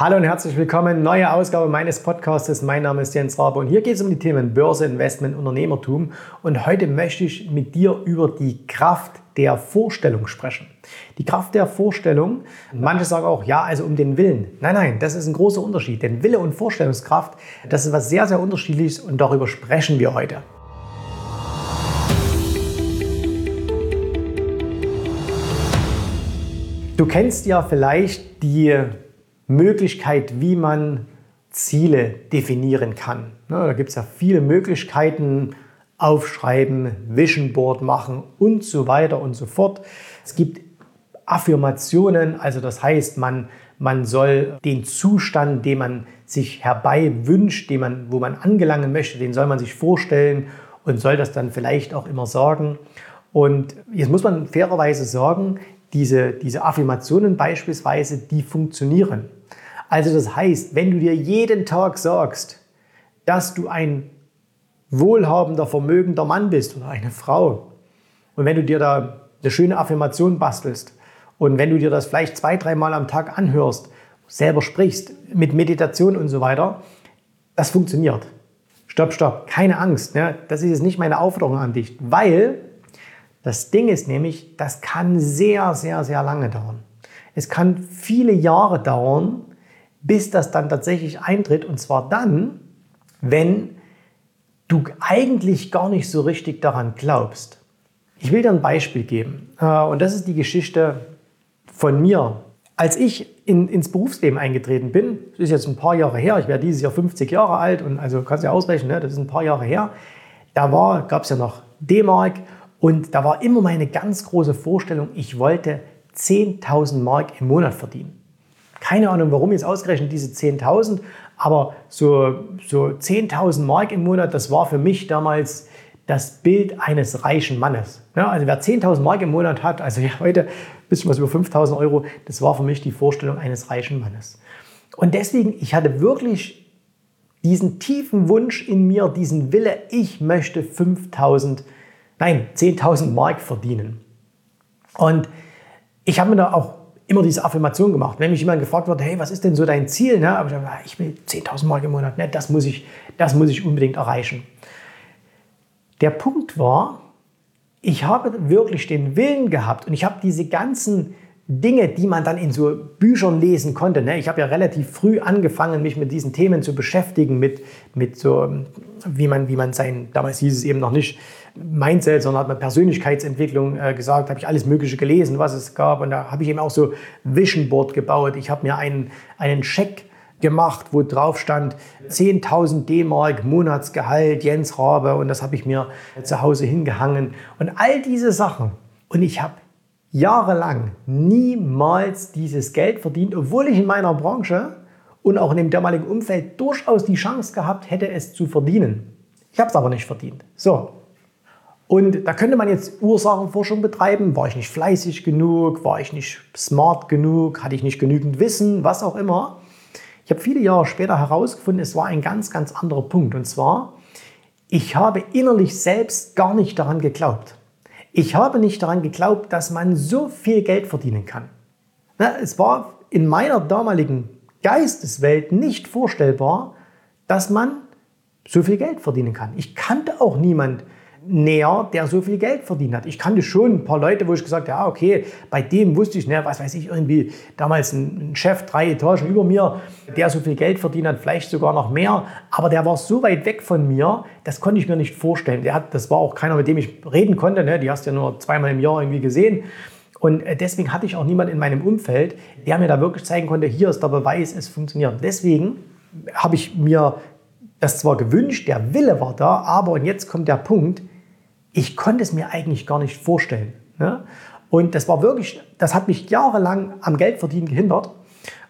Hallo und herzlich willkommen. Neue Ausgabe meines Podcasts. Mein Name ist Jens Rabe und hier geht es um die Themen Börse, Investment, Unternehmertum. Und heute möchte ich mit dir über die Kraft der Vorstellung sprechen. Die Kraft der Vorstellung, manche sagen auch, ja, also um den Willen. Nein, nein, das ist ein großer Unterschied. Denn Wille und Vorstellungskraft, das ist was sehr, sehr unterschiedliches und darüber sprechen wir heute. Du kennst ja vielleicht die Möglichkeit, wie man Ziele definieren kann. Da gibt es ja viele Möglichkeiten, aufschreiben, Vision Board machen und so weiter und so fort. Es gibt Affirmationen, also das heißt, man, man soll den Zustand, den man sich herbei wünscht, den man, wo man angelangen möchte, den soll man sich vorstellen und soll das dann vielleicht auch immer sagen. Und jetzt muss man fairerweise sagen, diese, diese Affirmationen beispielsweise, die funktionieren. Also das heißt, wenn du dir jeden Tag sagst, dass du ein wohlhabender, vermögender Mann bist oder eine Frau und wenn du dir da eine schöne Affirmation bastelst und wenn du dir das vielleicht zwei, dreimal am Tag anhörst, selber sprichst, mit Meditation und so weiter, das funktioniert. Stopp, stopp, keine Angst. Ne? Das ist jetzt nicht meine Aufforderung an dich, weil das Ding ist nämlich, das kann sehr, sehr, sehr lange dauern. Es kann viele Jahre dauern, bis das dann tatsächlich eintritt. Und zwar dann, wenn du eigentlich gar nicht so richtig daran glaubst. Ich will dir ein Beispiel geben. Äh, und das ist die Geschichte von mir. Als ich in, ins Berufsleben eingetreten bin, das ist jetzt ein paar Jahre her, ich werde dieses Jahr 50 Jahre alt und also kannst du ja ausrechnen, ne, das ist ein paar Jahre her, da gab es ja noch D-Mark und da war immer meine ganz große Vorstellung, ich wollte 10.000 Mark im Monat verdienen. Keine Ahnung, warum jetzt ausgerechnet diese 10.000, aber so, so 10.000 Mark im Monat, das war für mich damals das Bild eines reichen Mannes. Ja, also wer 10.000 Mark im Monat hat, also ja, heute ein bisschen was über 5.000 Euro, das war für mich die Vorstellung eines reichen Mannes. Und deswegen, ich hatte wirklich diesen tiefen Wunsch in mir, diesen Wille, ich möchte 5.000, nein, 10.000 Mark verdienen. Und ich habe mir da auch immer diese Affirmation gemacht. Wenn mich jemand gefragt wird, hey, was ist denn so dein Ziel? Ne? Aber ich, dachte, ich will 10.000 Mark im Monat, ne? das, muss ich, das muss ich unbedingt erreichen. Der Punkt war, ich habe wirklich den Willen gehabt und ich habe diese ganzen Dinge, die man dann in so Büchern lesen konnte. Ne? Ich habe ja relativ früh angefangen, mich mit diesen Themen zu beschäftigen, mit, mit so, wie man, wie man sein, damals hieß es eben noch nicht Mindset, sondern hat man Persönlichkeitsentwicklung äh, gesagt, habe ich alles Mögliche gelesen, was es gab. Und da habe ich eben auch so Vision Board gebaut. Ich habe mir einen, einen Check gemacht, wo drauf stand 10.000 D-Mark Monatsgehalt, Jens Rabe. Und das habe ich mir zu Hause hingehangen. Und all diese Sachen. Und ich habe jahrelang niemals dieses Geld verdient, obwohl ich in meiner Branche und auch in dem damaligen Umfeld durchaus die Chance gehabt hätte, es zu verdienen. Ich habe es aber nicht verdient. So. Und da könnte man jetzt Ursachenforschung betreiben. War ich nicht fleißig genug? War ich nicht smart genug? Hatte ich nicht genügend Wissen? Was auch immer. Ich habe viele Jahre später herausgefunden, es war ein ganz, ganz anderer Punkt. Und zwar, ich habe innerlich selbst gar nicht daran geglaubt. Ich habe nicht daran geglaubt, dass man so viel Geld verdienen kann. Es war in meiner damaligen Geisteswelt nicht vorstellbar, dass man so viel Geld verdienen kann. Ich kannte auch niemanden, näher, der so viel Geld verdient hat. Ich kannte schon ein paar Leute, wo ich gesagt habe, ja, okay, bei dem wusste ich, ne, was weiß ich, irgendwie damals ein Chef drei Etagen über mir, der so viel Geld verdient hat, vielleicht sogar noch mehr, aber der war so weit weg von mir, das konnte ich mir nicht vorstellen. Der hat, das war auch keiner, mit dem ich reden konnte, ne, die hast du ja nur zweimal im Jahr irgendwie gesehen. Und äh, deswegen hatte ich auch niemanden in meinem Umfeld, der mir da wirklich zeigen konnte, hier ist der Beweis, es funktioniert. Deswegen habe ich mir das zwar gewünscht, der Wille war da, aber und jetzt kommt der Punkt, ich konnte es mir eigentlich gar nicht vorstellen. Ne? Und das war wirklich, das hat mich jahrelang am Geldverdienen gehindert.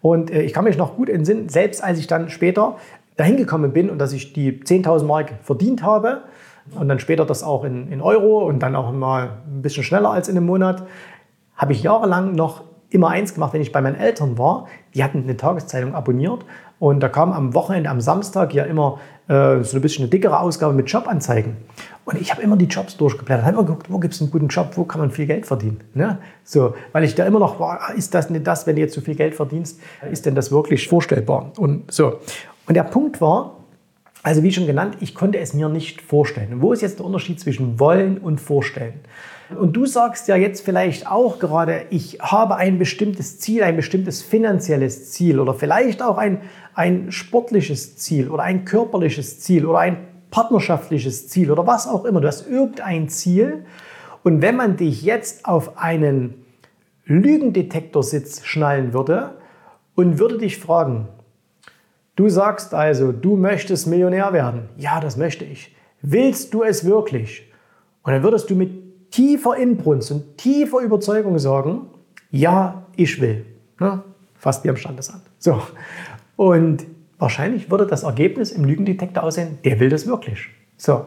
Und äh, ich kann mich noch gut entsinnen, selbst als ich dann später dahin gekommen bin und dass ich die 10.000 Mark verdient habe und dann später das auch in, in Euro und dann auch mal ein bisschen schneller als in einem Monat, habe ich jahrelang noch immer eins gemacht, wenn ich bei meinen Eltern war. Die hatten eine Tageszeitung abonniert und da kam am Wochenende, am Samstag ja immer äh, so ein bisschen eine dickere Ausgabe mit Jobanzeigen. Und ich habe immer die Jobs durchgeblättert, habe immer geguckt, wo gibt es einen guten Job, wo kann man viel Geld verdienen. Ne? So, weil ich da immer noch war, ist das nicht das, wenn du jetzt so viel Geld verdienst, ist denn das wirklich vorstellbar? Und so. Und der Punkt war, also wie schon genannt, ich konnte es mir nicht vorstellen. Und wo ist jetzt der Unterschied zwischen wollen und vorstellen? Und du sagst ja jetzt vielleicht auch gerade, ich habe ein bestimmtes Ziel, ein bestimmtes finanzielles Ziel oder vielleicht auch ein, ein sportliches Ziel oder ein körperliches Ziel oder ein partnerschaftliches Ziel oder was auch immer. Du hast irgendein Ziel. Und wenn man dich jetzt auf einen Lügendetektorsitz schnallen würde und würde dich fragen, Du sagst also, du möchtest Millionär werden. Ja, das möchte ich. Willst du es wirklich? Und dann würdest du mit tiefer Inbrunst und tiefer Überzeugung sagen, ja, ich will. Ne? Fast wie am Standesamt. So. Und wahrscheinlich würde das Ergebnis im Lügendetektor aussehen, der will das wirklich. So.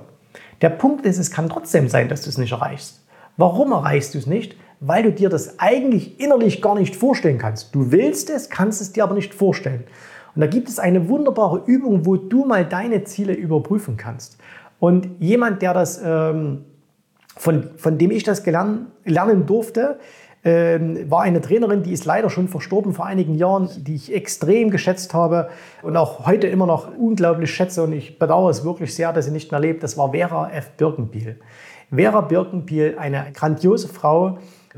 Der Punkt ist, es kann trotzdem sein, dass du es nicht erreichst. Warum erreichst du es nicht? Weil du dir das eigentlich innerlich gar nicht vorstellen kannst. Du willst es, kannst es dir aber nicht vorstellen. Und da gibt es eine wunderbare Übung, wo du mal deine Ziele überprüfen kannst. Und jemand, der das, ähm, von, von dem ich das gelernt, lernen durfte, ähm, war eine Trainerin, die ist leider schon verstorben vor einigen Jahren, die ich extrem geschätzt habe und auch heute immer noch unglaublich schätze. Und ich bedauere es wirklich sehr, dass sie nicht mehr lebt. Das war Vera F. Birkenbiel. Vera Birkenbiel, eine grandiose Frau,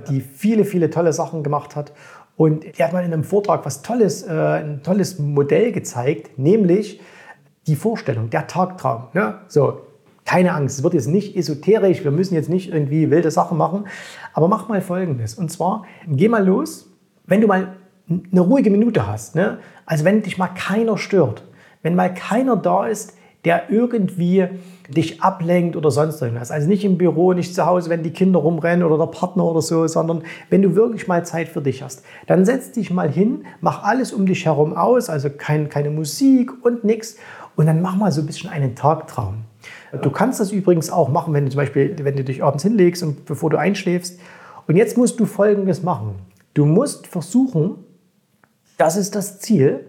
die viele, viele tolle Sachen gemacht hat. Und die hat mal in einem Vortrag was Tolles, äh, ein tolles Modell gezeigt, nämlich die Vorstellung, der Tagtraum. Ne? So, keine Angst, es wird jetzt nicht esoterisch, wir müssen jetzt nicht irgendwie wilde Sachen machen, aber mach mal Folgendes. Und zwar, geh mal los, wenn du mal eine ruhige Minute hast, ne? also wenn dich mal keiner stört, wenn mal keiner da ist, der irgendwie dich ablenkt oder sonst irgendwas. Also nicht im Büro, nicht zu Hause, wenn die Kinder rumrennen oder der Partner oder so, sondern wenn du wirklich mal Zeit für dich hast. Dann setz dich mal hin, mach alles um dich herum aus, also kein, keine Musik und nichts. Und dann mach mal so ein bisschen einen Tagtraum. Du kannst das übrigens auch machen, wenn du zum Beispiel, wenn du dich abends hinlegst und bevor du einschläfst. Und jetzt musst du Folgendes machen. Du musst versuchen, das ist das Ziel,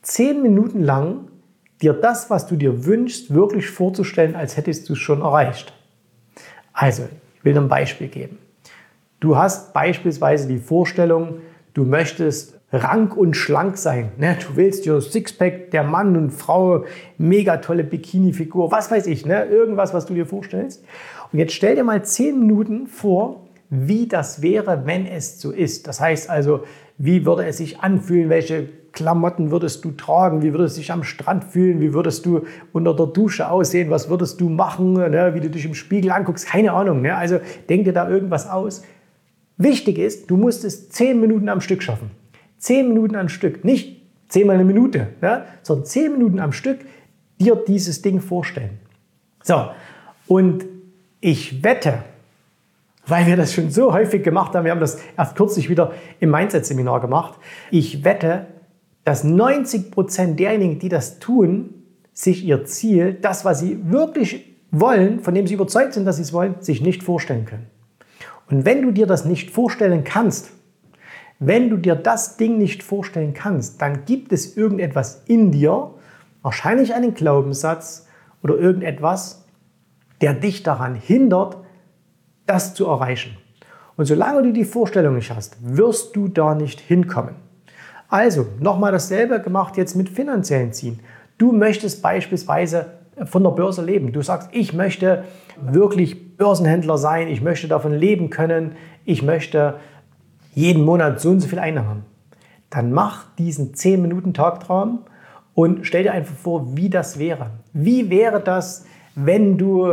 zehn Minuten lang dir das, was du dir wünschst, wirklich vorzustellen, als hättest du es schon erreicht. Also, ich will dir ein Beispiel geben. Du hast beispielsweise die Vorstellung, du möchtest rank und schlank sein. Ne? Du willst dir Sixpack, der Mann und Frau, mega tolle Bikini-Figur, was weiß ich, ne? irgendwas, was du dir vorstellst. Und jetzt stell dir mal zehn Minuten vor, wie das wäre, wenn es so ist. Das heißt also, wie würde es sich anfühlen, welche Klamotten würdest du tragen, wie würdest du dich am Strand fühlen, wie würdest du unter der Dusche aussehen, was würdest du machen, ne? wie du dich im Spiegel anguckst, keine Ahnung. Ne? Also denk dir da irgendwas aus. Wichtig ist, du musst es zehn Minuten am Stück schaffen. Zehn Minuten am Stück, nicht zehnmal eine Minute, ne? sondern zehn Minuten am Stück dir dieses Ding vorstellen. So, und ich wette, weil wir das schon so häufig gemacht haben, wir haben das erst kürzlich wieder im Mindset-Seminar gemacht, ich wette, dass 90 Prozent derjenigen, die das tun, sich ihr Ziel, das, was sie wirklich wollen, von dem sie überzeugt sind, dass sie es wollen, sich nicht vorstellen können. Und wenn du dir das nicht vorstellen kannst, wenn du dir das Ding nicht vorstellen kannst, dann gibt es irgendetwas in dir, wahrscheinlich einen Glaubenssatz oder irgendetwas, der dich daran hindert, das zu erreichen. Und solange du die Vorstellung nicht hast, wirst du da nicht hinkommen. Also, nochmal dasselbe gemacht jetzt mit finanziellen Zielen. Du möchtest beispielsweise von der Börse leben. Du sagst, ich möchte wirklich Börsenhändler sein, ich möchte davon leben können, ich möchte jeden Monat so und so viel Einnahmen. Dann mach diesen 10-Minuten-Tagtraum und stell dir einfach vor, wie das wäre. Wie wäre das, wenn du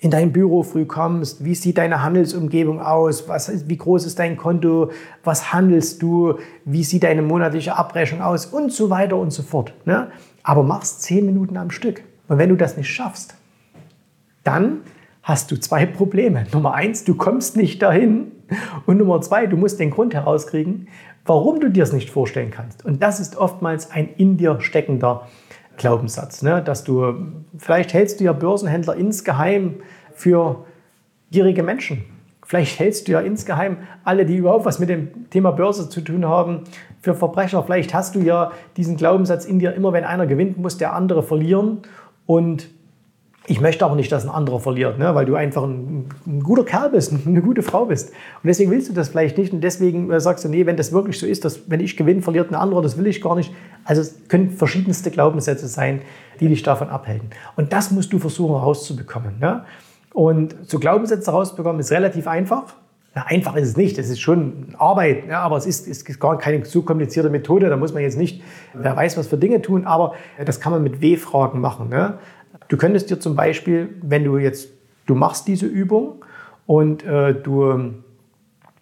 in dein Büro früh kommst, wie sieht deine Handelsumgebung aus, was, wie groß ist dein Konto, was handelst du, wie sieht deine monatliche Abrechnung aus und so weiter und so fort. Ne? Aber machst zehn Minuten am Stück. Und wenn du das nicht schaffst, dann hast du zwei Probleme. Nummer eins, du kommst nicht dahin. Und Nummer zwei, du musst den Grund herauskriegen, warum du dir es nicht vorstellen kannst. Und das ist oftmals ein in dir steckender Glaubenssatz, ne? dass du, vielleicht hältst du ja Börsenhändler insgeheim für gierige Menschen. Vielleicht hältst du ja insgeheim alle, die überhaupt was mit dem Thema Börse zu tun haben, für Verbrecher. Vielleicht hast du ja diesen Glaubenssatz in dir, immer wenn einer gewinnt, muss der andere verlieren. Und ich möchte auch nicht, dass ein anderer verliert, ne? weil du einfach ein, ein, guter Kerl bist, eine gute Frau bist. Und deswegen willst du das vielleicht nicht. Und deswegen äh, sagst du, nee, wenn das wirklich so ist, dass wenn ich gewinne, verliert ein anderer, das will ich gar nicht. Also es können verschiedenste Glaubenssätze sein, die dich davon abhalten. Und das musst du versuchen herauszubekommen. Ne? Und so Glaubenssätze herauszubekommen ist relativ einfach. Ja, einfach ist es nicht, es ist schon Arbeit, ja, aber es ist, ist gar keine so komplizierte Methode. Da muss man jetzt nicht, wer weiß, was für Dinge tun, aber das kann man mit W-Fragen machen. Ne? Du könntest dir zum Beispiel, wenn du jetzt, du machst diese Übung und äh, du,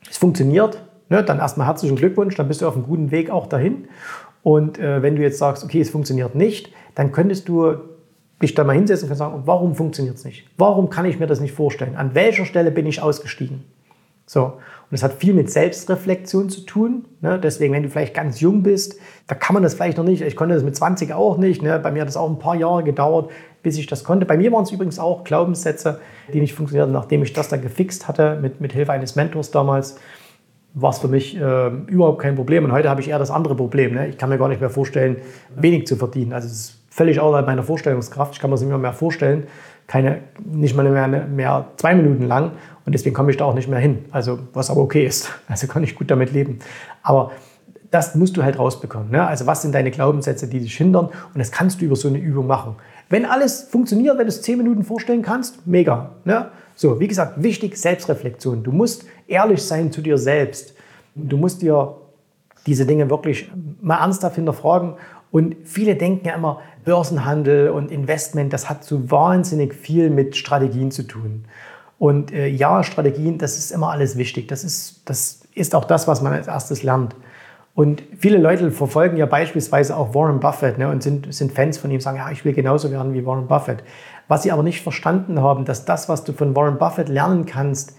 es funktioniert, ne, dann erstmal herzlichen Glückwunsch, dann bist du auf einem guten Weg auch dahin. Und äh, wenn du jetzt sagst, okay, es funktioniert nicht, dann könntest du dich da mal hinsetzen und sagen, warum funktioniert es nicht? Warum kann ich mir das nicht vorstellen? An welcher Stelle bin ich ausgestiegen? So. Und das hat viel mit Selbstreflexion zu tun. Ne? Deswegen, wenn du vielleicht ganz jung bist, da kann man das vielleicht noch nicht. Ich konnte das mit 20 auch nicht. Ne? Bei mir hat es auch ein paar Jahre gedauert, bis ich das konnte. Bei mir waren es übrigens auch Glaubenssätze, die nicht funktionierten, nachdem ich das dann gefixt hatte, mit, mit Hilfe eines Mentors damals war es für mich äh, überhaupt kein Problem. Und heute habe ich eher das andere Problem. Ne? Ich kann mir gar nicht mehr vorstellen, wenig zu verdienen. Also es ist völlig außerhalb meiner Vorstellungskraft. Ich kann mir das nicht mehr, mehr vorstellen. Keine, nicht mal mehr, mehr zwei Minuten lang. Und deswegen komme ich da auch nicht mehr hin. Also, was aber okay ist. Also kann ich gut damit leben. Aber das musst du halt rausbekommen. Ne? Also, was sind deine Glaubenssätze, die dich hindern? Und das kannst du über so eine Übung machen. Wenn alles funktioniert, wenn du es zehn Minuten vorstellen kannst, mega. Ne? So, wie gesagt, wichtig, Selbstreflexion. Du musst ehrlich sein zu dir selbst. Du musst dir diese Dinge wirklich mal ernsthaft hinterfragen. Und viele denken ja immer, Börsenhandel und Investment, das hat so wahnsinnig viel mit Strategien zu tun. Und äh, ja, Strategien, das ist immer alles wichtig. Das ist, das ist auch das, was man als erstes lernt. Und viele Leute verfolgen ja beispielsweise auch Warren Buffett ne, und sind, sind Fans von ihm, sagen, ja, ich will genauso werden wie Warren Buffett. Was sie aber nicht verstanden haben, dass das, was du von Warren Buffett lernen kannst,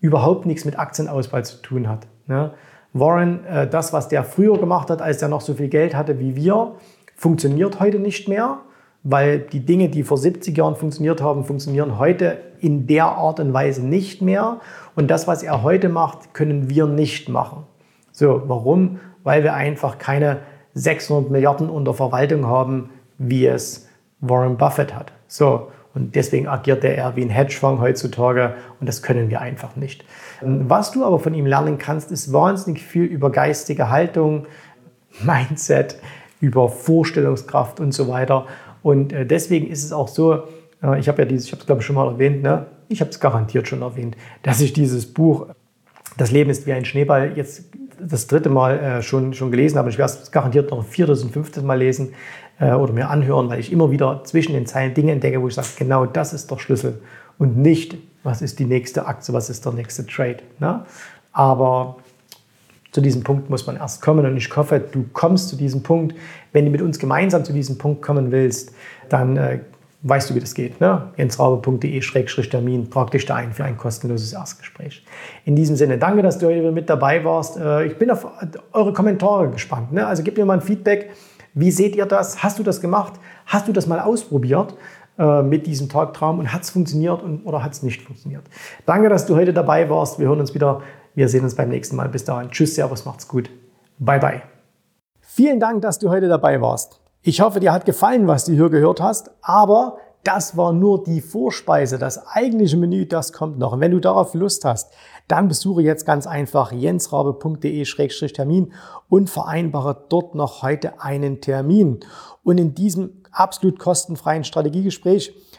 überhaupt nichts mit Aktienauswahl zu tun hat. Ne? Warren, äh, das, was der früher gemacht hat, als er noch so viel Geld hatte wie wir, funktioniert heute nicht mehr weil die Dinge, die vor 70 Jahren funktioniert haben, funktionieren heute in der Art und Weise nicht mehr. Und das, was er heute macht, können wir nicht machen. So, warum? Weil wir einfach keine 600 Milliarden unter Verwaltung haben, wie es Warren Buffett hat. So, und deswegen agiert er wie ein Hedgefonds heutzutage und das können wir einfach nicht. Was du aber von ihm lernen kannst, ist wahnsinnig viel über geistige Haltung, Mindset, über Vorstellungskraft und so weiter. Und äh, deswegen ist es auch so, äh, ich habe ja dieses, ich habe es glaube ich schon mal erwähnt, ne? ich habe es garantiert schon erwähnt, dass ich dieses Buch Das Leben ist wie ein Schneeball jetzt das dritte Mal äh, schon, schon gelesen habe. Ich werde es garantiert noch ein viertes und fünftes Mal lesen oder mir anhören, weil ich immer wieder zwischen den Zeilen Dinge entdecke, wo ich sage, genau das ist der Schlüssel und nicht, was ist die nächste Aktie, was ist der nächste Trade. Ne? Aber zu diesem Punkt muss man erst kommen und ich hoffe, du kommst zu diesem Punkt. Wenn du mit uns gemeinsam zu diesem Punkt kommen willst, dann äh, weißt du, wie das geht. Ne? jensraube.de-termin, trag dich da ein für ein kostenloses Erstgespräch. In diesem Sinne, danke, dass du heute mit dabei warst. Äh, ich bin auf eure Kommentare gespannt. Ne? Also gib mir mal ein Feedback. Wie seht ihr das? Hast du das gemacht? Hast du das mal ausprobiert? Äh, mit diesem Tagtraum und hat es funktioniert und, oder hat es nicht funktioniert. Danke, dass du heute dabei warst. Wir hören uns wieder wir sehen uns beim nächsten Mal. Bis dahin. Tschüss, Servus, macht's gut. Bye, bye. Vielen Dank, dass du heute dabei warst. Ich hoffe, dir hat gefallen, was du hier gehört hast, aber das war nur die Vorspeise. Das eigentliche Menü, das kommt noch. Und wenn du darauf Lust hast, dann besuche jetzt ganz einfach jensrabe.de-termin und vereinbare dort noch heute einen Termin. Und in diesem absolut kostenfreien Strategiegespräch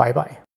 Bye, bye.